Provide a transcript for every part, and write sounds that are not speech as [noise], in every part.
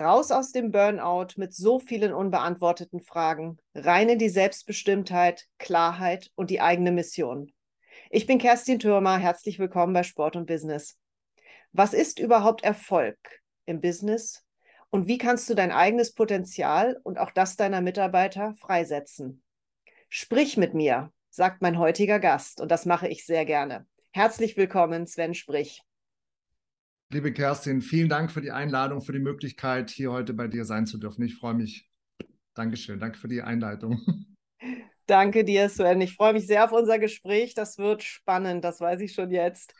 Raus aus dem Burnout mit so vielen unbeantworteten Fragen, rein in die Selbstbestimmtheit, Klarheit und die eigene Mission. Ich bin Kerstin Thürmer, herzlich willkommen bei Sport und Business. Was ist überhaupt Erfolg im Business und wie kannst du dein eigenes Potenzial und auch das deiner Mitarbeiter freisetzen? Sprich mit mir, sagt mein heutiger Gast und das mache ich sehr gerne. Herzlich willkommen, Sven Sprich. Liebe Kerstin, vielen Dank für die Einladung, für die Möglichkeit, hier heute bei dir sein zu dürfen. Ich freue mich. Dankeschön. Danke für die Einleitung. [laughs] Danke dir, Sven. Ich freue mich sehr auf unser Gespräch. Das wird spannend, das weiß ich schon jetzt.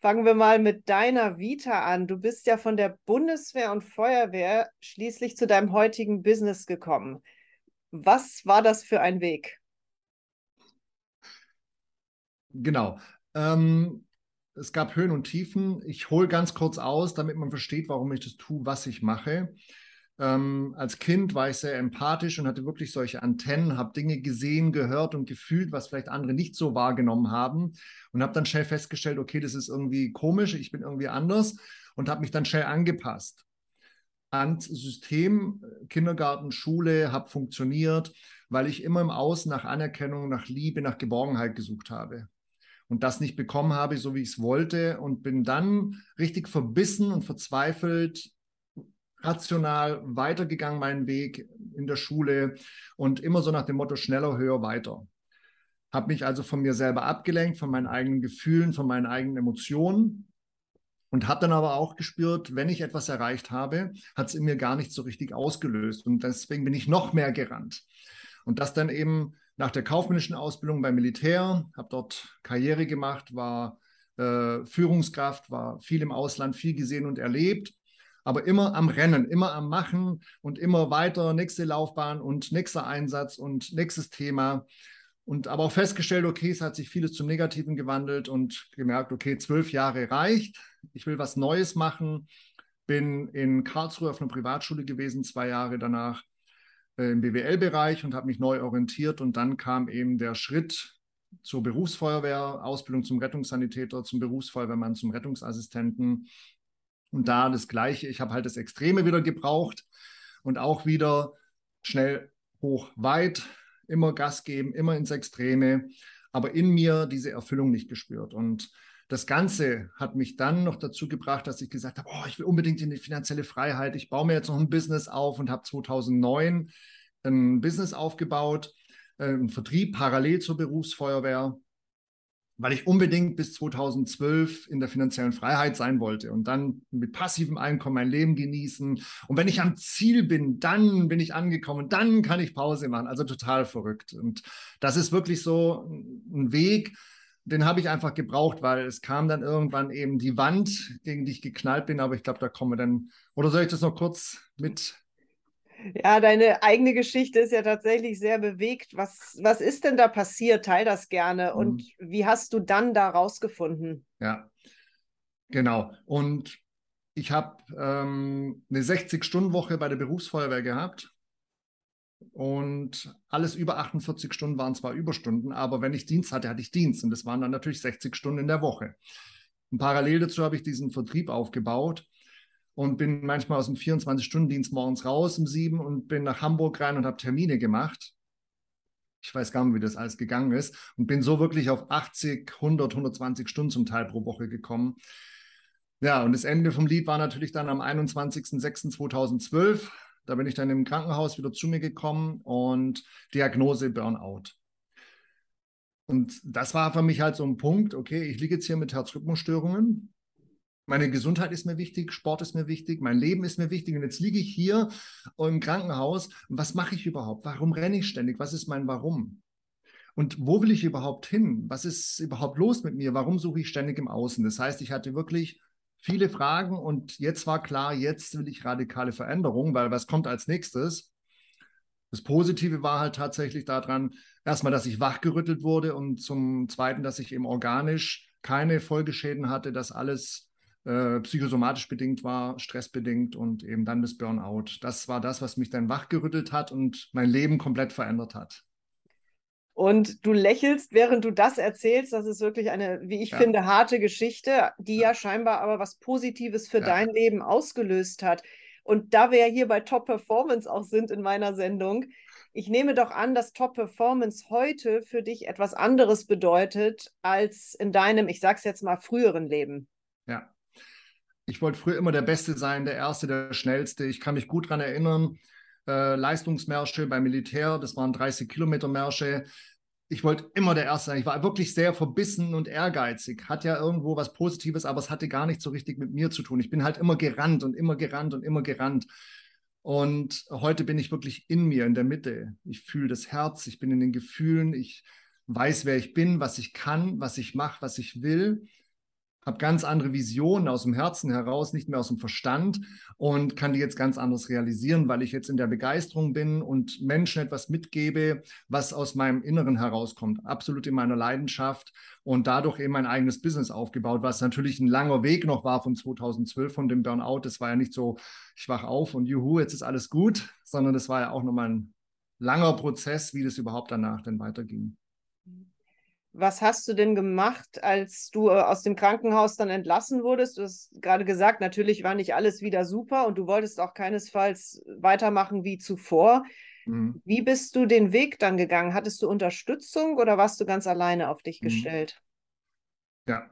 Fangen wir mal mit deiner Vita an. Du bist ja von der Bundeswehr und Feuerwehr schließlich zu deinem heutigen Business gekommen. Was war das für ein Weg? Genau. Ähm, es gab Höhen und Tiefen. Ich hole ganz kurz aus, damit man versteht, warum ich das tue, was ich mache. Ähm, als Kind war ich sehr empathisch und hatte wirklich solche Antennen, habe Dinge gesehen, gehört und gefühlt, was vielleicht andere nicht so wahrgenommen haben und habe dann schnell festgestellt, okay, das ist irgendwie komisch, ich bin irgendwie anders und habe mich dann schnell angepasst ans System, Kindergarten, Schule, habe funktioniert, weil ich immer im Außen nach Anerkennung, nach Liebe, nach Geborgenheit gesucht habe und das nicht bekommen habe, so wie ich es wollte und bin dann richtig verbissen und verzweifelt rational weitergegangen meinen Weg in der Schule und immer so nach dem Motto schneller, höher, weiter. Habe mich also von mir selber abgelenkt, von meinen eigenen Gefühlen, von meinen eigenen Emotionen und habe dann aber auch gespürt, wenn ich etwas erreicht habe, hat es in mir gar nicht so richtig ausgelöst und deswegen bin ich noch mehr gerannt. Und das dann eben nach der kaufmännischen Ausbildung beim Militär, habe dort Karriere gemacht, war äh, Führungskraft, war viel im Ausland, viel gesehen und erlebt, aber immer am Rennen, immer am Machen und immer weiter, nächste Laufbahn und nächster Einsatz und nächstes Thema. Und aber auch festgestellt, okay, es hat sich vieles zum Negativen gewandelt und gemerkt, okay, zwölf Jahre reicht, ich will was Neues machen. Bin in Karlsruhe auf einer Privatschule gewesen, zwei Jahre danach im BWL-Bereich und habe mich neu orientiert. Und dann kam eben der Schritt zur Berufsfeuerwehr, Ausbildung zum Rettungssanitäter, zum Berufsfeuerwehrmann, zum Rettungsassistenten. Und da das Gleiche, ich habe halt das Extreme wieder gebraucht und auch wieder schnell, hoch, weit, immer Gas geben, immer ins Extreme, aber in mir diese Erfüllung nicht gespürt. Und das Ganze hat mich dann noch dazu gebracht, dass ich gesagt habe, oh, ich will unbedingt in die finanzielle Freiheit. Ich baue mir jetzt noch ein Business auf und habe 2009 ein Business aufgebaut, äh, einen Vertrieb parallel zur Berufsfeuerwehr, weil ich unbedingt bis 2012 in der finanziellen Freiheit sein wollte und dann mit passivem Einkommen mein Leben genießen. Und wenn ich am Ziel bin, dann bin ich angekommen, dann kann ich Pause machen. Also total verrückt. Und das ist wirklich so ein Weg, den habe ich einfach gebraucht, weil es kam dann irgendwann eben die Wand, gegen die ich geknallt bin, aber ich glaube, da kommen wir dann. Oder soll ich das noch kurz mit? Ja, deine eigene Geschichte ist ja tatsächlich sehr bewegt. Was, was ist denn da passiert? Teil das gerne. Mhm. Und wie hast du dann da rausgefunden? Ja, genau. Und ich habe ähm, eine 60-Stunden-Woche bei der Berufsfeuerwehr gehabt und alles über 48 Stunden waren zwar Überstunden, aber wenn ich Dienst hatte, hatte ich Dienst. Und das waren dann natürlich 60 Stunden in der Woche. Und parallel dazu habe ich diesen Vertrieb aufgebaut und bin manchmal aus dem 24-Stunden-Dienst morgens raus um sieben und bin nach Hamburg rein und habe Termine gemacht. Ich weiß gar nicht, wie das alles gegangen ist und bin so wirklich auf 80, 100, 120 Stunden zum Teil pro Woche gekommen. Ja, und das Ende vom Lied war natürlich dann am 21.06.2012 da bin ich dann im Krankenhaus wieder zu mir gekommen und Diagnose Burnout. Und das war für mich halt so ein Punkt, okay, ich liege jetzt hier mit Herzrhythmusstörungen. Meine Gesundheit ist mir wichtig, Sport ist mir wichtig, mein Leben ist mir wichtig. Und jetzt liege ich hier im Krankenhaus. Was mache ich überhaupt? Warum renne ich ständig? Was ist mein Warum? Und wo will ich überhaupt hin? Was ist überhaupt los mit mir? Warum suche ich ständig im Außen? Das heißt, ich hatte wirklich viele Fragen und jetzt war klar, jetzt will ich radikale Veränderungen, weil was kommt als nächstes? Das Positive war halt tatsächlich daran, erstmal, dass ich wachgerüttelt wurde und zum Zweiten, dass ich eben organisch keine Folgeschäden hatte, dass alles äh, psychosomatisch bedingt war, stressbedingt und eben dann das Burnout. Das war das, was mich dann wachgerüttelt hat und mein Leben komplett verändert hat. Und du lächelst, während du das erzählst. Das ist wirklich eine, wie ich ja. finde, harte Geschichte, die ja scheinbar aber was Positives für ja. dein Leben ausgelöst hat. Und da wir ja hier bei Top Performance auch sind in meiner Sendung, ich nehme doch an, dass Top Performance heute für dich etwas anderes bedeutet als in deinem, ich sag's jetzt mal, früheren Leben. Ja. Ich wollte früher immer der Beste sein, der Erste, der Schnellste. Ich kann mich gut daran erinnern, äh, Leistungsmärsche beim Militär, das waren 30 Kilometer Märsche. Ich wollte immer der Erste sein. Ich war wirklich sehr verbissen und ehrgeizig. Hat ja irgendwo was Positives, aber es hatte gar nicht so richtig mit mir zu tun. Ich bin halt immer gerannt und immer gerannt und immer gerannt. Und heute bin ich wirklich in mir, in der Mitte. Ich fühle das Herz, ich bin in den Gefühlen, ich weiß, wer ich bin, was ich kann, was ich mache, was ich will habe ganz andere Visionen aus dem Herzen heraus, nicht mehr aus dem Verstand und kann die jetzt ganz anders realisieren, weil ich jetzt in der Begeisterung bin und Menschen etwas mitgebe, was aus meinem Inneren herauskommt, absolut in meiner Leidenschaft und dadurch eben mein eigenes Business aufgebaut, was natürlich ein langer Weg noch war von 2012 von dem Burnout. Das war ja nicht so, ich wach auf und juhu, jetzt ist alles gut, sondern das war ja auch nochmal ein langer Prozess, wie das überhaupt danach denn weiterging. Was hast du denn gemacht, als du äh, aus dem Krankenhaus dann entlassen wurdest? Du hast gerade gesagt, natürlich war nicht alles wieder super und du wolltest auch keinesfalls weitermachen wie zuvor. Mhm. Wie bist du den Weg dann gegangen? Hattest du Unterstützung oder warst du ganz alleine auf dich mhm. gestellt? Ja,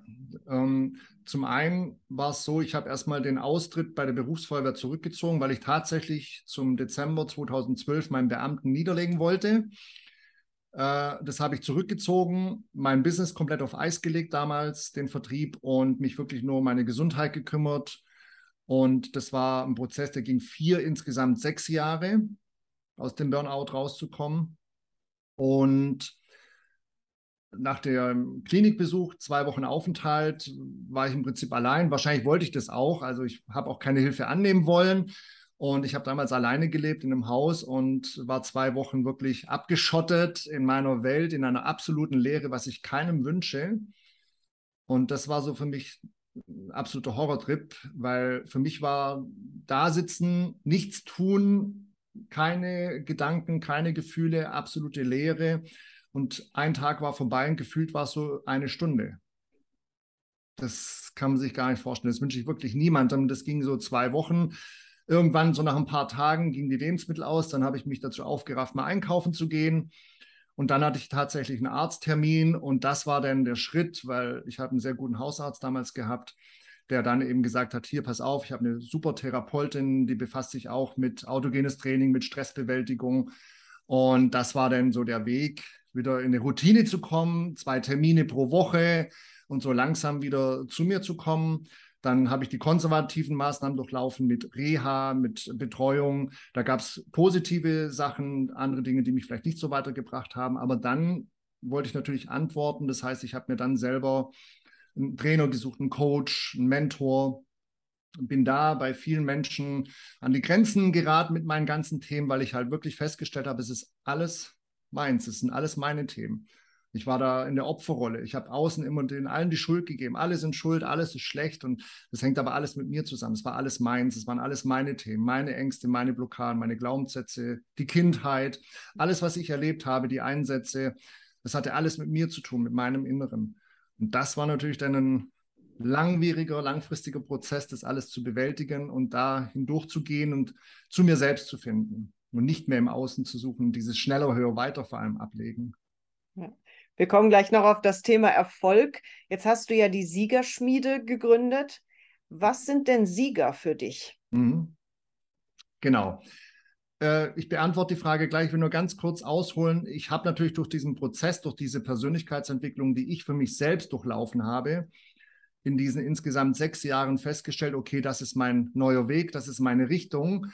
ähm, zum einen war es so, ich habe erstmal den Austritt bei der Berufsfeuerwehr zurückgezogen, weil ich tatsächlich zum Dezember 2012 meinen Beamten niederlegen wollte. Äh, das habe ich zurückgezogen, mein Business komplett auf Eis gelegt damals, den Vertrieb und mich wirklich nur um meine Gesundheit gekümmert. Und das war ein Prozess, der ging vier, insgesamt sechs Jahre, aus dem Burnout rauszukommen. Und nach dem Klinikbesuch, zwei Wochen Aufenthalt, war ich im Prinzip allein. Wahrscheinlich wollte ich das auch. Also ich habe auch keine Hilfe annehmen wollen. Und ich habe damals alleine gelebt in einem Haus und war zwei Wochen wirklich abgeschottet in meiner Welt, in einer absoluten Leere, was ich keinem wünsche. Und das war so für mich ein absoluter Horrortrip, weil für mich war da sitzen, nichts tun, keine Gedanken, keine Gefühle, absolute Leere. Und ein Tag war vorbei und gefühlt war es so eine Stunde. Das kann man sich gar nicht vorstellen. Das wünsche ich wirklich niemandem. Das ging so zwei Wochen. Irgendwann, so nach ein paar Tagen, gingen die Lebensmittel aus. Dann habe ich mich dazu aufgerafft, mal einkaufen zu gehen. Und dann hatte ich tatsächlich einen Arzttermin und das war dann der Schritt, weil ich habe einen sehr guten Hausarzt damals gehabt, der dann eben gesagt hat, hier, pass auf, ich habe eine super Therapeutin, die befasst sich auch mit autogenes Training, mit Stressbewältigung. Und das war dann so der Weg, wieder in eine Routine zu kommen, zwei Termine pro Woche und so langsam wieder zu mir zu kommen. Dann habe ich die konservativen Maßnahmen durchlaufen mit Reha, mit Betreuung. Da gab es positive Sachen, andere Dinge, die mich vielleicht nicht so weitergebracht haben. Aber dann wollte ich natürlich antworten. Das heißt, ich habe mir dann selber einen Trainer gesucht, einen Coach, einen Mentor. Bin da bei vielen Menschen an die Grenzen geraten mit meinen ganzen Themen, weil ich halt wirklich festgestellt habe, es ist alles meins, es sind alles meine Themen. Ich war da in der Opferrolle. Ich habe außen immer den allen die Schuld gegeben. Alle sind schuld, alles ist schlecht und das hängt aber alles mit mir zusammen. Es war alles meins, es waren alles meine Themen, meine Ängste, meine Blockaden, meine Glaubenssätze, die Kindheit, alles, was ich erlebt habe, die Einsätze. Das hatte alles mit mir zu tun, mit meinem Inneren. Und das war natürlich dann ein langwieriger, langfristiger Prozess, das alles zu bewältigen und da hindurchzugehen und zu mir selbst zu finden und nicht mehr im Außen zu suchen, dieses schneller, höher, weiter vor allem ablegen. Wir kommen gleich noch auf das Thema Erfolg. Jetzt hast du ja die Siegerschmiede gegründet. Was sind denn Sieger für dich? Mhm. Genau. Äh, ich beantworte die Frage gleich, ich will nur ganz kurz ausholen. Ich habe natürlich durch diesen Prozess, durch diese Persönlichkeitsentwicklung, die ich für mich selbst durchlaufen habe, in diesen insgesamt sechs Jahren festgestellt, okay, das ist mein neuer Weg, das ist meine Richtung.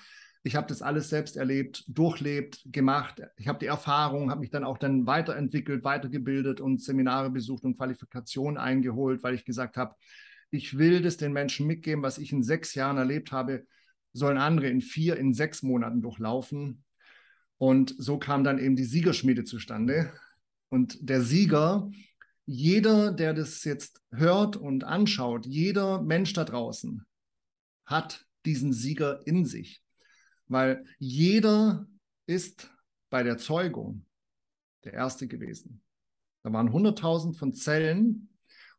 Ich habe das alles selbst erlebt, durchlebt, gemacht. Ich habe die Erfahrung, habe mich dann auch dann weiterentwickelt, weitergebildet und Seminare besucht und Qualifikationen eingeholt, weil ich gesagt habe, ich will das den Menschen mitgeben, was ich in sechs Jahren erlebt habe, sollen andere in vier, in sechs Monaten durchlaufen. Und so kam dann eben die Siegerschmiede zustande. Und der Sieger, jeder, der das jetzt hört und anschaut, jeder Mensch da draußen hat diesen Sieger in sich weil jeder ist bei der Zeugung der Erste gewesen. Da waren 100.000 von Zellen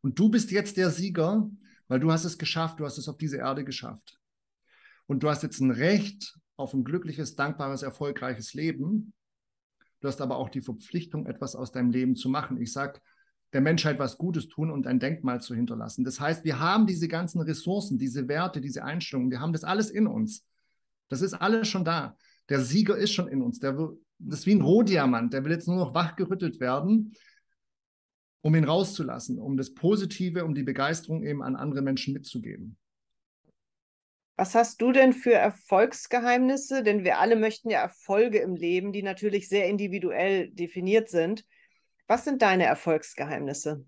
und du bist jetzt der Sieger, weil du hast es geschafft, du hast es auf diese Erde geschafft. und du hast jetzt ein Recht auf ein glückliches, dankbares, erfolgreiches Leben. Du hast aber auch die Verpflichtung, etwas aus deinem Leben zu machen. Ich sage, der Menschheit was Gutes tun und ein Denkmal zu hinterlassen. Das heißt, wir haben diese ganzen Ressourcen, diese Werte, diese Einstellungen, wir haben das alles in uns. Das ist alles schon da. Der Sieger ist schon in uns. Der, das ist wie ein Rohdiamant, der will jetzt nur noch wachgerüttelt werden, um ihn rauszulassen, um das Positive, um die Begeisterung eben an andere Menschen mitzugeben. Was hast du denn für Erfolgsgeheimnisse? Denn wir alle möchten ja Erfolge im Leben, die natürlich sehr individuell definiert sind. Was sind deine Erfolgsgeheimnisse?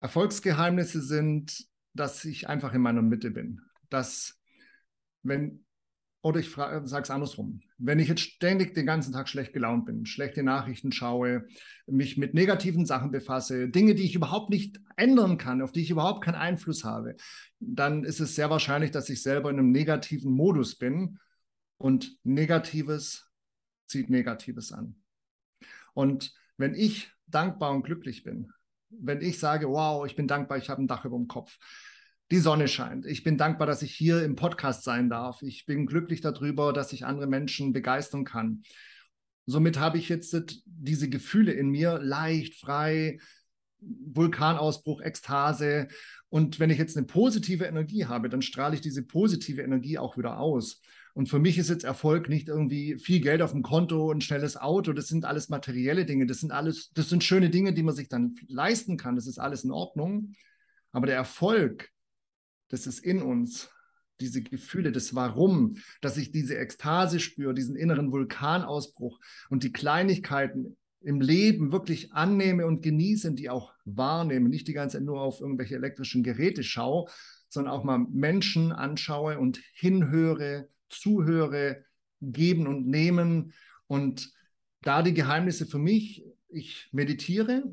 Erfolgsgeheimnisse sind, dass ich einfach in meiner Mitte bin. Dass, wenn, oder ich sage es andersrum, wenn ich jetzt ständig den ganzen Tag schlecht gelaunt bin, schlechte Nachrichten schaue, mich mit negativen Sachen befasse, Dinge, die ich überhaupt nicht ändern kann, auf die ich überhaupt keinen Einfluss habe, dann ist es sehr wahrscheinlich, dass ich selber in einem negativen Modus bin und Negatives zieht Negatives an. Und wenn ich dankbar und glücklich bin, wenn ich sage, wow, ich bin dankbar, ich habe ein Dach über dem Kopf, die Sonne scheint, ich bin dankbar, dass ich hier im Podcast sein darf, ich bin glücklich darüber, dass ich andere Menschen begeistern kann. Somit habe ich jetzt diese Gefühle in mir leicht, frei, Vulkanausbruch, Ekstase. Und wenn ich jetzt eine positive Energie habe, dann strahle ich diese positive Energie auch wieder aus. Und für mich ist jetzt Erfolg nicht irgendwie viel Geld auf dem Konto, ein schnelles Auto. Das sind alles materielle Dinge. Das sind alles, das sind schöne Dinge, die man sich dann leisten kann. Das ist alles in Ordnung. Aber der Erfolg, das ist in uns. Diese Gefühle, das Warum, dass ich diese Ekstase spüre, diesen inneren Vulkanausbruch und die Kleinigkeiten im Leben wirklich annehme und genieße, die auch wahrnehme, nicht die ganze Zeit nur auf irgendwelche elektrischen Geräte schaue, sondern auch mal Menschen anschaue und hinhöre, zuhöre, geben und nehmen. Und da die Geheimnisse für mich, ich meditiere.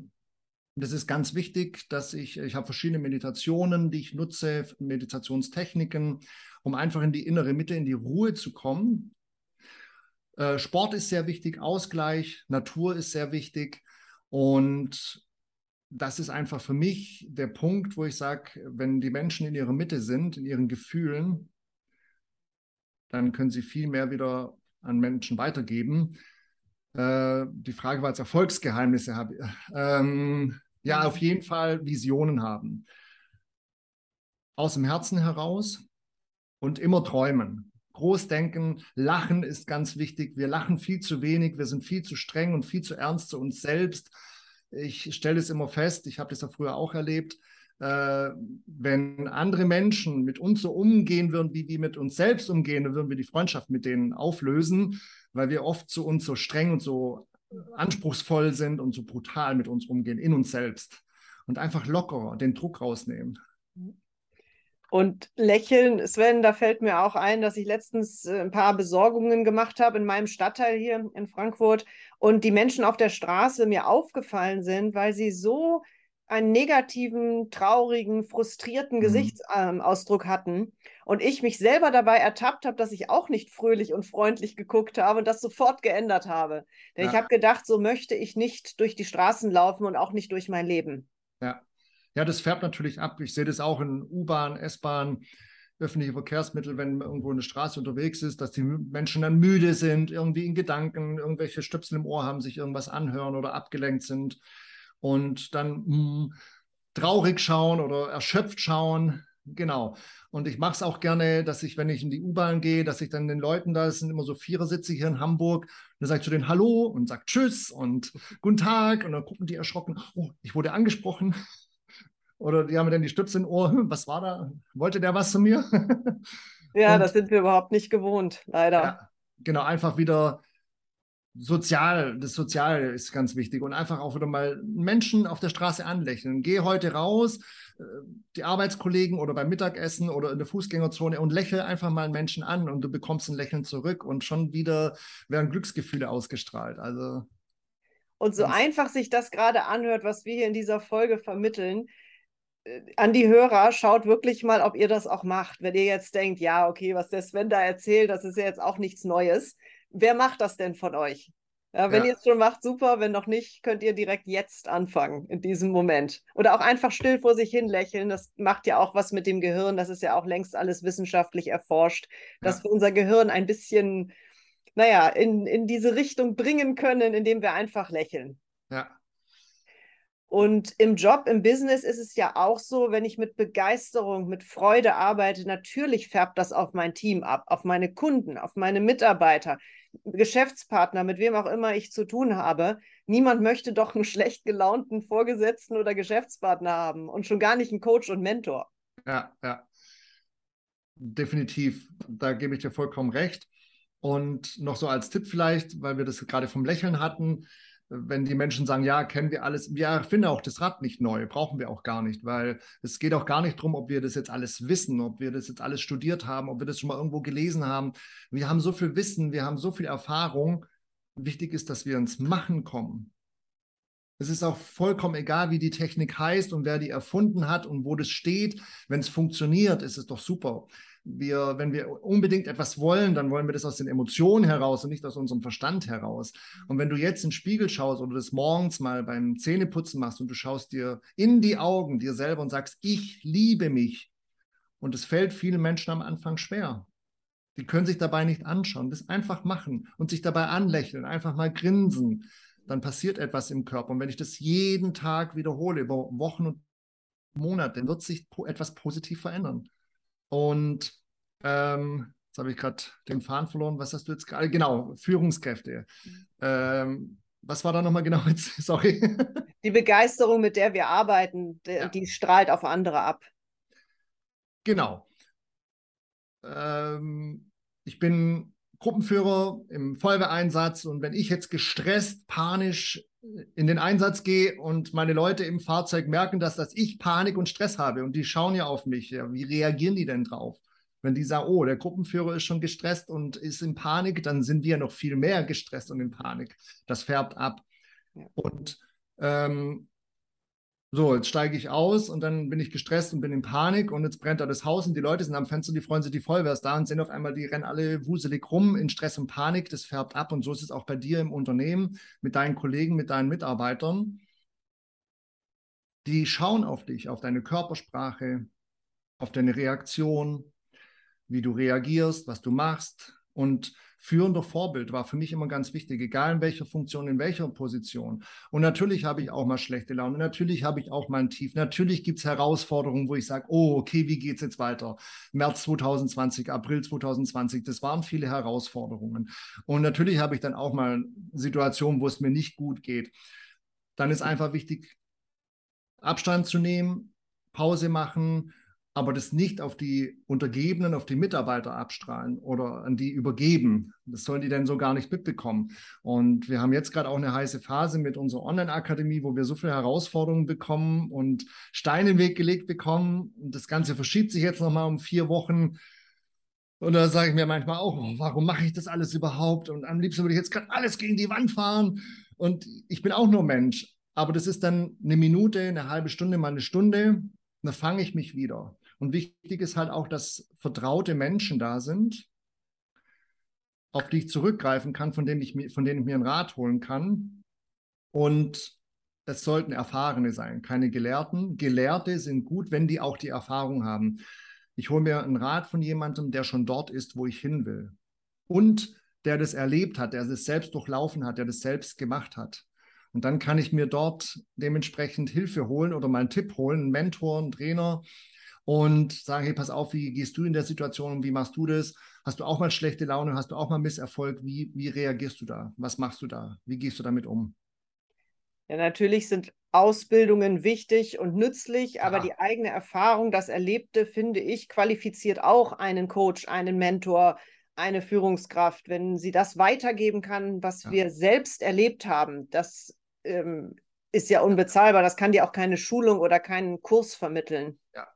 Das ist ganz wichtig, dass ich, ich habe verschiedene Meditationen, die ich nutze, Meditationstechniken, um einfach in die innere Mitte, in die Ruhe zu kommen. Äh, Sport ist sehr wichtig, Ausgleich, Natur ist sehr wichtig. Und das ist einfach für mich der Punkt, wo ich sage, wenn die Menschen in ihrer Mitte sind, in ihren Gefühlen, dann können sie viel mehr wieder an Menschen weitergeben. Äh, die Frage war jetzt Erfolgsgeheimnisse. Hab, ähm, ja, auf jeden Fall Visionen haben. Aus dem Herzen heraus und immer träumen. Groß denken, lachen ist ganz wichtig. Wir lachen viel zu wenig, wir sind viel zu streng und viel zu ernst zu uns selbst. Ich stelle es immer fest, ich habe das ja früher auch erlebt, äh, wenn andere Menschen mit uns so umgehen würden, wie die mit uns selbst umgehen, dann würden wir die Freundschaft mit denen auflösen, weil wir oft zu uns so streng und so anspruchsvoll sind und so brutal mit uns umgehen, in uns selbst. Und einfach lockerer den Druck rausnehmen. Und lächeln, Sven, da fällt mir auch ein, dass ich letztens äh, ein paar Besorgungen gemacht habe in meinem Stadtteil hier in Frankfurt und die Menschen auf der Straße mir aufgefallen sind, weil sie so einen negativen, traurigen, frustrierten mhm. Gesichtsausdruck hatten und ich mich selber dabei ertappt habe, dass ich auch nicht fröhlich und freundlich geguckt habe und das sofort geändert habe. Denn ja. ich habe gedacht, so möchte ich nicht durch die Straßen laufen und auch nicht durch mein Leben. Ja. Ja, das färbt natürlich ab. Ich sehe das auch in U-Bahn, S-Bahn, öffentliche Verkehrsmittel, wenn man irgendwo eine Straße unterwegs ist, dass die Menschen dann müde sind, irgendwie in Gedanken, irgendwelche Stöpsel im Ohr haben, sich irgendwas anhören oder abgelenkt sind und dann mh, hm, traurig schauen oder erschöpft schauen. Genau. Und ich mache es auch gerne, dass ich, wenn ich in die U-Bahn gehe, dass ich dann den Leuten da, es sind immer so Vierersitze hier in Hamburg, dann sage ich zu denen Hallo und sage Tschüss und [laughs] Guten Tag. Und dann gucken die erschrocken, oh, ich wurde angesprochen. [laughs] Oder die haben mir dann die Stütze im Ohr, hm, was war da? Wollte der was zu mir? [laughs] ja, und, das sind wir überhaupt nicht gewohnt, leider. Ja, genau, einfach wieder sozial, das Soziale ist ganz wichtig und einfach auch wieder mal Menschen auf der Straße anlächeln. Geh heute raus, äh, die Arbeitskollegen oder beim Mittagessen oder in der Fußgängerzone und lächle einfach mal einen Menschen an und du bekommst ein Lächeln zurück und schon wieder werden Glücksgefühle ausgestrahlt. Also und so einfach sich das gerade anhört, was wir hier in dieser Folge vermitteln, äh, an die Hörer, schaut wirklich mal, ob ihr das auch macht. Wenn ihr jetzt denkt, ja, okay, was der Sven da erzählt, das ist ja jetzt auch nichts Neues wer macht das denn von euch? Ja, wenn ja. ihr es schon macht, super. Wenn noch nicht, könnt ihr direkt jetzt anfangen, in diesem Moment. Oder auch einfach still vor sich hin lächeln. Das macht ja auch was mit dem Gehirn. Das ist ja auch längst alles wissenschaftlich erforscht, dass ja. wir unser Gehirn ein bisschen, naja, in, in diese Richtung bringen können, indem wir einfach lächeln. Ja. Und im Job, im Business ist es ja auch so, wenn ich mit Begeisterung, mit Freude arbeite, natürlich färbt das auf mein Team ab, auf meine Kunden, auf meine Mitarbeiter, Geschäftspartner, mit wem auch immer ich zu tun habe. Niemand möchte doch einen schlecht gelaunten Vorgesetzten oder Geschäftspartner haben und schon gar nicht einen Coach und Mentor. Ja, ja. Definitiv. Da gebe ich dir vollkommen recht. Und noch so als Tipp vielleicht, weil wir das gerade vom Lächeln hatten, wenn die Menschen sagen, ja, kennen wir alles, wir erfinden auch das Rad nicht neu, brauchen wir auch gar nicht, weil es geht auch gar nicht darum, ob wir das jetzt alles wissen, ob wir das jetzt alles studiert haben, ob wir das schon mal irgendwo gelesen haben. Wir haben so viel Wissen, wir haben so viel Erfahrung. Wichtig ist, dass wir ins Machen kommen. Es ist auch vollkommen egal, wie die Technik heißt und wer die erfunden hat und wo das steht. Wenn es funktioniert, ist es doch super wir, wenn wir unbedingt etwas wollen, dann wollen wir das aus den Emotionen heraus und nicht aus unserem Verstand heraus. Und wenn du jetzt in den Spiegel schaust oder das morgens mal beim Zähneputzen machst und du schaust dir in die Augen dir selber und sagst, ich liebe mich. Und es fällt vielen Menschen am Anfang schwer. Die können sich dabei nicht anschauen, das einfach machen und sich dabei anlächeln, einfach mal grinsen. Dann passiert etwas im Körper. Und wenn ich das jeden Tag wiederhole, über Wochen und Monate, dann wird sich etwas positiv verändern. Und ähm, jetzt habe ich gerade den Faden verloren. Was hast du jetzt gerade? Genau, Führungskräfte. Ähm, was war da nochmal genau [laughs] jetzt? Sorry. Die Begeisterung, mit der wir arbeiten, die, ja. die strahlt auf andere ab. Genau. Ähm, ich bin Gruppenführer im Feuerwehreinsatz und wenn ich jetzt gestresst, panisch in den Einsatz gehe und meine Leute im Fahrzeug merken, dass, dass ich Panik und Stress habe und die schauen ja auf mich, ja, wie reagieren die denn drauf? Wenn die sagen, oh, der Gruppenführer ist schon gestresst und ist in Panik, dann sind wir noch viel mehr gestresst und in Panik. Das färbt ab. Und ähm, so, jetzt steige ich aus und dann bin ich gestresst und bin in Panik und jetzt brennt da das Haus und die Leute sind am Fenster, die freuen sich, die Feuerwehr ist da und sehen auf einmal, die rennen alle wuselig rum in Stress und Panik, das färbt ab und so ist es auch bei dir im Unternehmen, mit deinen Kollegen, mit deinen Mitarbeitern. Die schauen auf dich, auf deine Körpersprache, auf deine Reaktion, wie du reagierst, was du machst und führender Vorbild war für mich immer ganz wichtig, egal in welcher Funktion, in welcher Position. Und natürlich habe ich auch mal schlechte Laune, natürlich habe ich auch mal ein Tief, natürlich gibt es Herausforderungen, wo ich sage, oh, okay, wie geht es jetzt weiter? März 2020, April 2020, das waren viele Herausforderungen. Und natürlich habe ich dann auch mal Situationen, wo es mir nicht gut geht. Dann ist einfach wichtig, Abstand zu nehmen, Pause machen, aber das nicht auf die Untergebenen, auf die Mitarbeiter abstrahlen oder an die übergeben. Das sollen die denn so gar nicht mitbekommen. Und wir haben jetzt gerade auch eine heiße Phase mit unserer Online-Akademie, wo wir so viele Herausforderungen bekommen und Steine in den Weg gelegt bekommen. Und das Ganze verschiebt sich jetzt nochmal um vier Wochen. Und da sage ich mir manchmal auch, oh, warum mache ich das alles überhaupt? Und am liebsten würde ich jetzt gerade alles gegen die Wand fahren. Und ich bin auch nur Mensch. Aber das ist dann eine Minute, eine halbe Stunde, mal eine Stunde. Dann fange ich mich wieder. Und wichtig ist halt auch, dass vertraute Menschen da sind, auf die ich zurückgreifen kann, von denen ich, von denen ich mir einen Rat holen kann. Und es sollten Erfahrene sein, keine Gelehrten. Gelehrte sind gut, wenn die auch die Erfahrung haben. Ich hole mir einen Rat von jemandem, der schon dort ist, wo ich hin will. Und der das erlebt hat, der das selbst durchlaufen hat, der das selbst gemacht hat. Und dann kann ich mir dort dementsprechend Hilfe holen oder mal einen Tipp holen, einen Mentor, einen Trainer, und sagen, hey, pass auf, wie gehst du in der Situation und wie machst du das? Hast du auch mal schlechte Laune? Hast du auch mal Misserfolg? Wie, wie reagierst du da? Was machst du da? Wie gehst du damit um? Ja, natürlich sind Ausbildungen wichtig und nützlich, aber ja. die eigene Erfahrung, das Erlebte, finde ich, qualifiziert auch einen Coach, einen Mentor, eine Führungskraft. Wenn sie das weitergeben kann, was ja. wir selbst erlebt haben, das ähm, ist ja unbezahlbar. Das kann dir auch keine Schulung oder keinen Kurs vermitteln. Ja,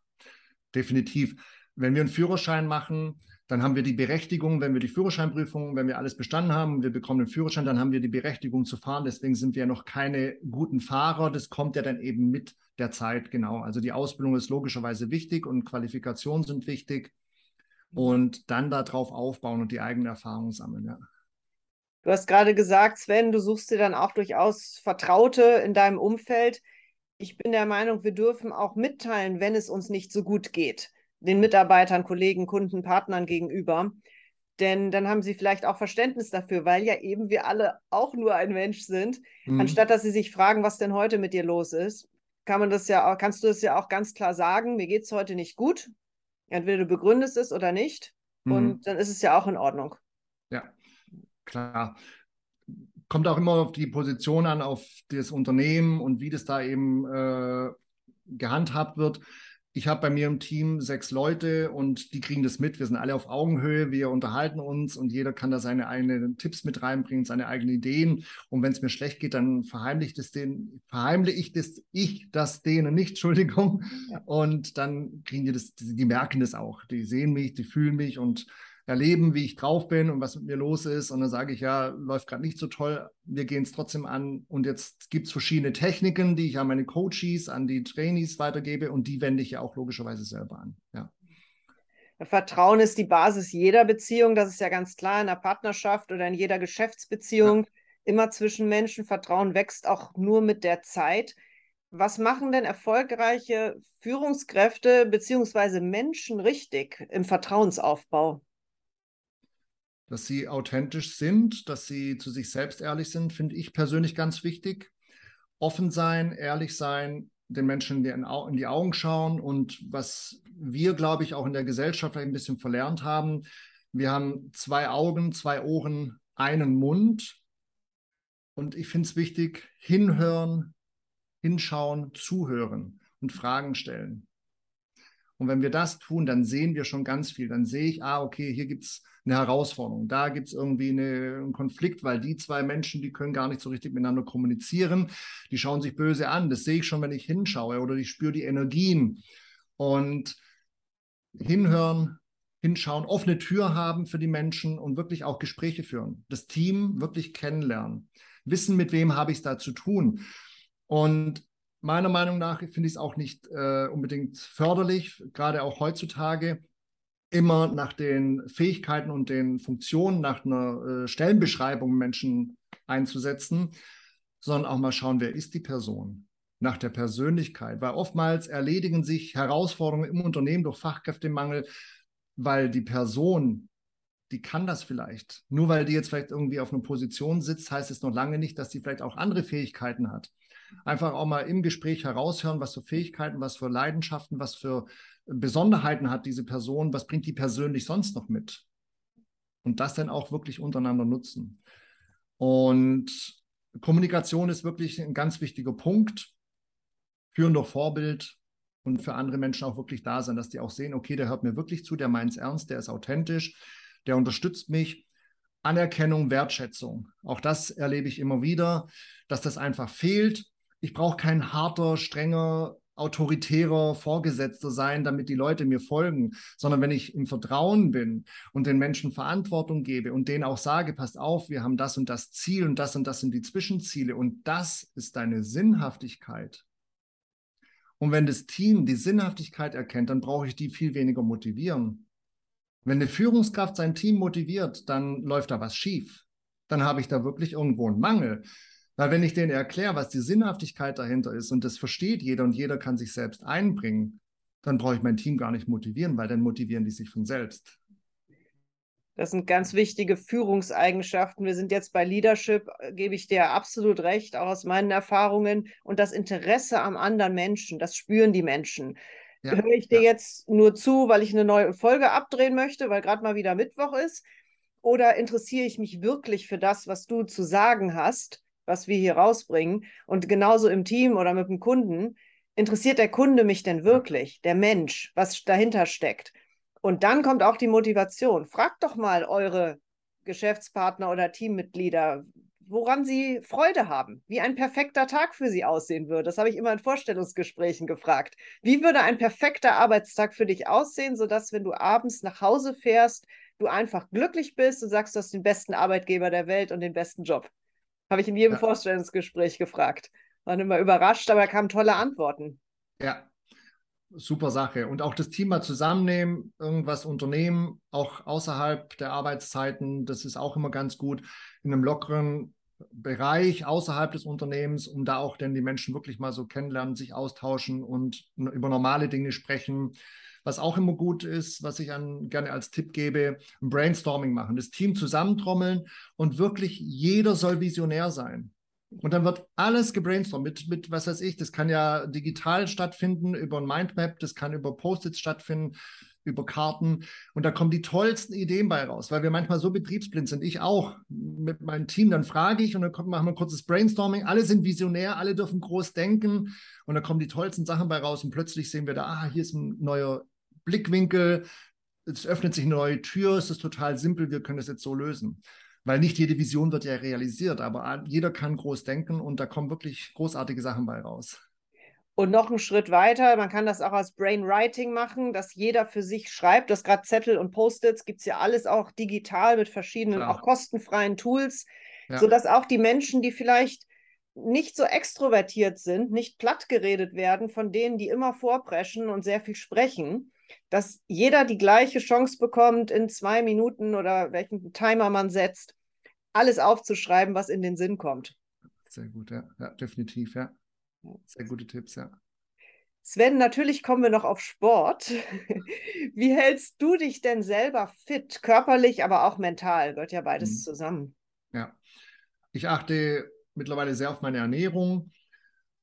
definitiv. Wenn wir einen Führerschein machen, dann haben wir die Berechtigung, wenn wir die Führerscheinprüfung, wenn wir alles bestanden haben, wir bekommen den Führerschein, dann haben wir die Berechtigung zu fahren. Deswegen sind wir noch keine guten Fahrer. Das kommt ja dann eben mit der Zeit, genau. Also die Ausbildung ist logischerweise wichtig und Qualifikationen sind wichtig. Und dann darauf aufbauen und die eigene Erfahrung sammeln, ja. Du hast gerade gesagt, Sven, du suchst dir dann auch durchaus Vertraute in deinem Umfeld. Ich bin der Meinung, wir dürfen auch mitteilen, wenn es uns nicht so gut geht, den Mitarbeitern, Kollegen, Kunden, Partnern gegenüber. Denn dann haben sie vielleicht auch Verständnis dafür, weil ja eben wir alle auch nur ein Mensch sind. Mhm. Anstatt dass sie sich fragen, was denn heute mit dir los ist, kann man das ja auch, kannst du das ja auch ganz klar sagen, mir geht es heute nicht gut. Entweder du begründest es oder nicht. Mhm. Und dann ist es ja auch in Ordnung. Ja, klar. Kommt auch immer auf die Position an, auf das Unternehmen und wie das da eben äh, gehandhabt wird. Ich habe bei mir im Team sechs Leute und die kriegen das mit. Wir sind alle auf Augenhöhe, wir unterhalten uns und jeder kann da seine eigenen Tipps mit reinbringen, seine eigenen Ideen. Und wenn es mir schlecht geht, dann verheimliche ich das denen, verheimliche ich das, ich das denen nicht, [laughs] Entschuldigung. Und dann kriegen die das, die merken das auch. Die sehen mich, die fühlen mich und erleben, wie ich drauf bin und was mit mir los ist. Und dann sage ich, ja, läuft gerade nicht so toll, wir gehen es trotzdem an. Und jetzt gibt es verschiedene Techniken, die ich an meine Coaches, an die Trainees weitergebe und die wende ich ja auch logischerweise selber an. Ja. Vertrauen ist die Basis jeder Beziehung, das ist ja ganz klar in einer Partnerschaft oder in jeder Geschäftsbeziehung. Ja. Immer zwischen Menschen. Vertrauen wächst auch nur mit der Zeit. Was machen denn erfolgreiche Führungskräfte bzw. Menschen richtig im Vertrauensaufbau? Dass sie authentisch sind, dass sie zu sich selbst ehrlich sind, finde ich persönlich ganz wichtig. Offen sein, ehrlich sein, den Menschen in die Augen schauen und was wir, glaube ich, auch in der Gesellschaft ein bisschen verlernt haben. Wir haben zwei Augen, zwei Ohren, einen Mund. Und ich finde es wichtig, hinhören, hinschauen, zuhören und Fragen stellen. Und wenn wir das tun, dann sehen wir schon ganz viel. Dann sehe ich, ah, okay, hier gibt es eine Herausforderung. Da gibt es irgendwie eine, einen Konflikt, weil die zwei Menschen, die können gar nicht so richtig miteinander kommunizieren. Die schauen sich böse an. Das sehe ich schon, wenn ich hinschaue oder ich spüre die Energien. Und hinhören, hinschauen, offene Tür haben für die Menschen und wirklich auch Gespräche führen. Das Team wirklich kennenlernen. Wissen, mit wem habe ich es da zu tun. Und meiner Meinung nach finde ich es auch nicht äh, unbedingt förderlich, gerade auch heutzutage, immer nach den Fähigkeiten und den Funktionen, nach einer äh, Stellenbeschreibung Menschen einzusetzen, sondern auch mal schauen, wer ist die Person nach der Persönlichkeit, weil oftmals erledigen sich Herausforderungen im Unternehmen durch Fachkräftemangel, weil die Person, die kann das vielleicht. Nur weil die jetzt vielleicht irgendwie auf einer Position sitzt, heißt es noch lange nicht, dass sie vielleicht auch andere Fähigkeiten hat. Einfach auch mal im Gespräch heraushören, was für Fähigkeiten, was für Leidenschaften, was für Besonderheiten hat diese Person, was bringt die persönlich sonst noch mit? Und das dann auch wirklich untereinander nutzen. Und Kommunikation ist wirklich ein ganz wichtiger Punkt. Führen durch Vorbild und für andere Menschen auch wirklich da sein, dass die auch sehen, okay, der hört mir wirklich zu, der meint es ernst, der ist authentisch, der unterstützt mich. Anerkennung, Wertschätzung. Auch das erlebe ich immer wieder, dass das einfach fehlt. Ich brauche kein harter, strenger autoritärer Vorgesetzter sein, damit die Leute mir folgen, sondern wenn ich im Vertrauen bin und den Menschen Verantwortung gebe und denen auch sage, passt auf, wir haben das und das Ziel und das und das sind die Zwischenziele und das ist deine Sinnhaftigkeit. Und wenn das Team die Sinnhaftigkeit erkennt, dann brauche ich die viel weniger motivieren. Wenn eine Führungskraft sein Team motiviert, dann läuft da was schief. Dann habe ich da wirklich irgendwo einen Mangel. Weil wenn ich denen erkläre, was die Sinnhaftigkeit dahinter ist und das versteht jeder und jeder kann sich selbst einbringen, dann brauche ich mein Team gar nicht motivieren, weil dann motivieren die sich von selbst. Das sind ganz wichtige Führungseigenschaften. Wir sind jetzt bei Leadership, äh, gebe ich dir absolut recht, auch aus meinen Erfahrungen. Und das Interesse am anderen Menschen, das spüren die Menschen. Ja, Höre ich dir ja. jetzt nur zu, weil ich eine neue Folge abdrehen möchte, weil gerade mal wieder Mittwoch ist? Oder interessiere ich mich wirklich für das, was du zu sagen hast? Was wir hier rausbringen. Und genauso im Team oder mit dem Kunden, interessiert der Kunde mich denn wirklich, der Mensch, was dahinter steckt? Und dann kommt auch die Motivation. Fragt doch mal eure Geschäftspartner oder Teammitglieder, woran sie Freude haben, wie ein perfekter Tag für sie aussehen würde. Das habe ich immer in Vorstellungsgesprächen gefragt. Wie würde ein perfekter Arbeitstag für dich aussehen, sodass, wenn du abends nach Hause fährst, du einfach glücklich bist und sagst, du hast den besten Arbeitgeber der Welt und den besten Job? Habe ich in jedem ja. Vorstellungsgespräch gefragt. Waren immer überrascht, aber kamen tolle Antworten. Ja. super Sache. Und auch das Team mal zusammennehmen, irgendwas unternehmen, auch außerhalb der Arbeitszeiten, das ist auch immer ganz gut, in einem lockeren Bereich außerhalb des Unternehmens, um da auch denn die Menschen wirklich mal so kennenlernen, sich austauschen und über normale Dinge sprechen. Was auch immer gut ist, was ich an, gerne als Tipp gebe, ein Brainstorming machen, das Team zusammentrommeln und wirklich jeder soll visionär sein. Und dann wird alles gebrainstormt mit, mit, was weiß ich, das kann ja digital stattfinden, über ein Mindmap, das kann über Post-its stattfinden, über Karten. Und da kommen die tollsten Ideen bei raus, weil wir manchmal so betriebsblind sind. Ich auch mit meinem Team. Dann frage ich und dann kommt, machen wir ein kurzes Brainstorming. Alle sind visionär, alle dürfen groß denken. Und dann kommen die tollsten Sachen bei raus. Und plötzlich sehen wir da, ah, hier ist ein neuer Blickwinkel. Es öffnet sich eine neue Tür. Es ist total simpel. Wir können das jetzt so lösen weil nicht jede Vision wird ja realisiert, aber jeder kann groß denken und da kommen wirklich großartige Sachen bei raus. Und noch einen Schritt weiter, man kann das auch als Brainwriting machen, dass jeder für sich schreibt. Das gerade Zettel und Post-its gibt es ja alles auch digital mit verschiedenen, Klar. auch kostenfreien Tools, ja. sodass auch die Menschen, die vielleicht nicht so extrovertiert sind, nicht platt geredet werden von denen, die immer vorpreschen und sehr viel sprechen, dass jeder die gleiche Chance bekommt, in zwei Minuten oder welchen Timer man setzt, alles aufzuschreiben, was in den Sinn kommt. Sehr gut, ja, ja definitiv, ja. Sehr gute Tipps, ja. Sven, natürlich kommen wir noch auf Sport. [laughs] Wie hältst du dich denn selber fit, körperlich, aber auch mental? Gehört ja beides mhm. zusammen. Ja, ich achte mittlerweile sehr auf meine Ernährung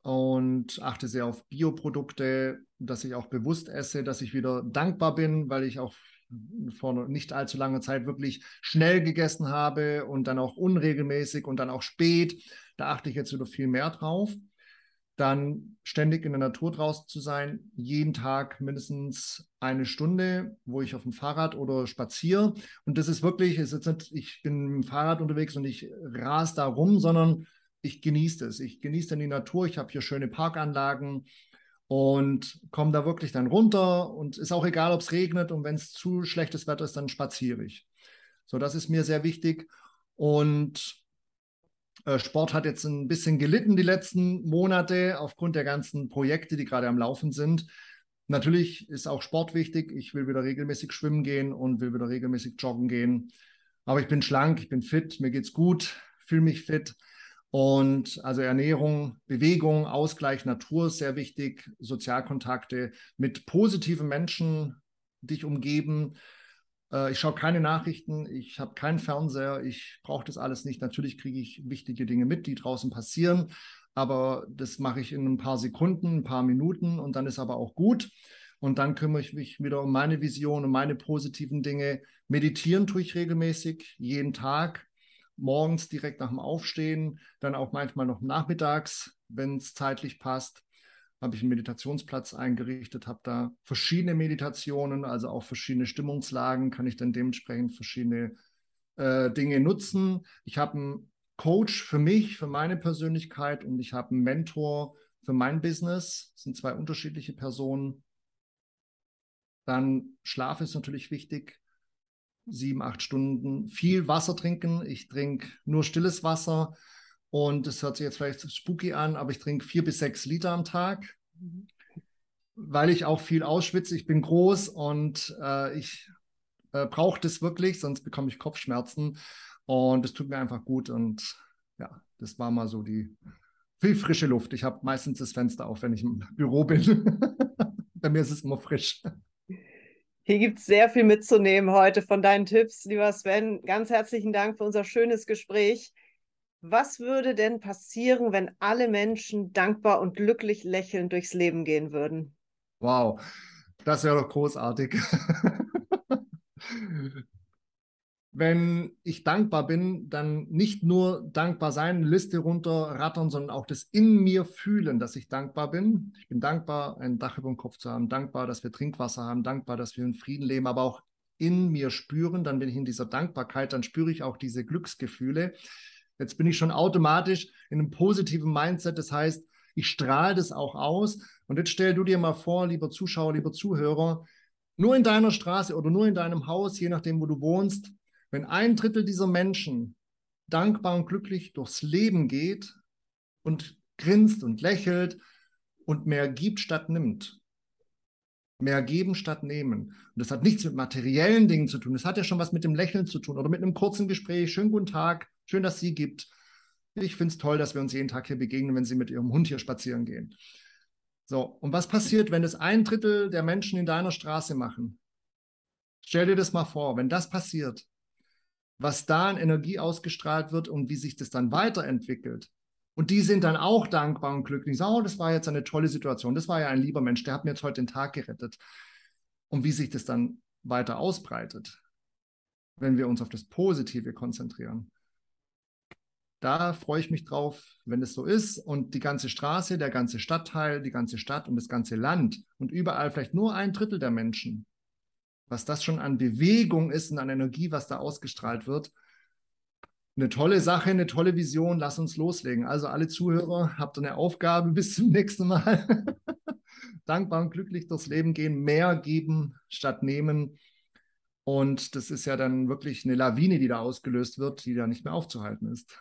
und achte sehr auf Bioprodukte, dass ich auch bewusst esse, dass ich wieder dankbar bin, weil ich auch vor nicht allzu langer Zeit wirklich schnell gegessen habe und dann auch unregelmäßig und dann auch spät. Da achte ich jetzt wieder viel mehr drauf dann ständig in der Natur draußen zu sein, jeden Tag mindestens eine Stunde, wo ich auf dem Fahrrad oder spaziere. Und das ist wirklich, ist jetzt nicht, ich bin mit dem Fahrrad unterwegs und ich ras da rum, sondern ich genieße es. Ich genieße dann die Natur. Ich habe hier schöne Parkanlagen und komme da wirklich dann runter. Und ist auch egal, ob es regnet und wenn es zu schlechtes Wetter ist, dann spaziere ich. So, das ist mir sehr wichtig. Und äh, Sport hat jetzt ein bisschen gelitten die letzten Monate aufgrund der ganzen Projekte, die gerade am Laufen sind. Natürlich ist auch Sport wichtig. Ich will wieder regelmäßig schwimmen gehen und will wieder regelmäßig joggen gehen. Aber ich bin schlank, ich bin fit, mir geht's gut, fühle mich fit. Und also Ernährung, Bewegung, Ausgleich, Natur ist sehr wichtig, Sozialkontakte mit positiven Menschen dich umgeben, äh, ich schaue keine Nachrichten, ich habe keinen Fernseher, ich brauche das alles nicht. Natürlich kriege ich wichtige Dinge mit, die draußen passieren, aber das mache ich in ein paar Sekunden, ein paar Minuten und dann ist aber auch gut. Und dann kümmere ich mich wieder um meine Vision, um meine positiven Dinge. Meditieren tue ich regelmäßig, jeden Tag, morgens direkt nach dem Aufstehen, dann auch manchmal noch nachmittags, wenn es zeitlich passt habe ich einen Meditationsplatz eingerichtet, habe da verschiedene Meditationen, also auch verschiedene Stimmungslagen, kann ich dann dementsprechend verschiedene äh, Dinge nutzen. Ich habe einen Coach für mich, für meine Persönlichkeit und ich habe einen Mentor für mein Business. Das sind zwei unterschiedliche Personen. Dann Schlaf ist natürlich wichtig. Sieben, acht Stunden. Viel Wasser trinken. Ich trinke nur stilles Wasser. Und das hört sich jetzt vielleicht spooky an, aber ich trinke vier bis sechs Liter am Tag, mhm. weil ich auch viel ausschwitze. Ich bin groß und äh, ich äh, brauche das wirklich, sonst bekomme ich Kopfschmerzen. Und es tut mir einfach gut. Und ja, das war mal so die viel frische Luft. Ich habe meistens das Fenster auf, wenn ich im Büro bin. [laughs] Bei mir ist es immer frisch. Hier gibt es sehr viel mitzunehmen heute von deinen Tipps, lieber Sven. Ganz herzlichen Dank für unser schönes Gespräch. Was würde denn passieren, wenn alle Menschen dankbar und glücklich lächelnd durchs Leben gehen würden? Wow, das wäre doch großartig. [laughs] wenn ich dankbar bin, dann nicht nur dankbar sein, Liste runterrattern, sondern auch das in mir fühlen, dass ich dankbar bin. Ich bin dankbar, ein Dach über dem Kopf zu haben, dankbar, dass wir Trinkwasser haben, dankbar, dass wir in Frieden leben, aber auch in mir spüren, dann bin ich in dieser Dankbarkeit, dann spüre ich auch diese Glücksgefühle. Jetzt bin ich schon automatisch in einem positiven Mindset. Das heißt, ich strahle das auch aus. Und jetzt stell du dir mal vor, lieber Zuschauer, lieber Zuhörer, nur in deiner Straße oder nur in deinem Haus, je nachdem, wo du wohnst, wenn ein Drittel dieser Menschen dankbar und glücklich durchs Leben geht und grinst und lächelt und mehr gibt statt nimmt, Mehr geben statt nehmen. Und das hat nichts mit materiellen Dingen zu tun. Das hat ja schon was mit dem Lächeln zu tun oder mit einem kurzen Gespräch. Schönen guten Tag, schön, dass Sie gibt. Ich finde es toll, dass wir uns jeden Tag hier begegnen, wenn Sie mit Ihrem Hund hier spazieren gehen. So, und was passiert, wenn das ein Drittel der Menschen in deiner Straße machen? Stell dir das mal vor, wenn das passiert, was da an Energie ausgestrahlt wird und wie sich das dann weiterentwickelt. Und die sind dann auch dankbar und glücklich. Sagen, oh, das war jetzt eine tolle Situation. Das war ja ein lieber Mensch, der hat mir jetzt heute den Tag gerettet. Und wie sich das dann weiter ausbreitet, wenn wir uns auf das Positive konzentrieren. Da freue ich mich drauf, wenn es so ist und die ganze Straße, der ganze Stadtteil, die ganze Stadt und das ganze Land und überall vielleicht nur ein Drittel der Menschen, was das schon an Bewegung ist und an Energie, was da ausgestrahlt wird, eine tolle Sache, eine tolle Vision. Lass uns loslegen. Also alle Zuhörer, habt eine Aufgabe. [laughs] Bis zum nächsten Mal. [laughs] Dankbar und glücklich durchs Leben gehen, mehr geben statt nehmen. Und das ist ja dann wirklich eine Lawine, die da ausgelöst wird, die da nicht mehr aufzuhalten ist.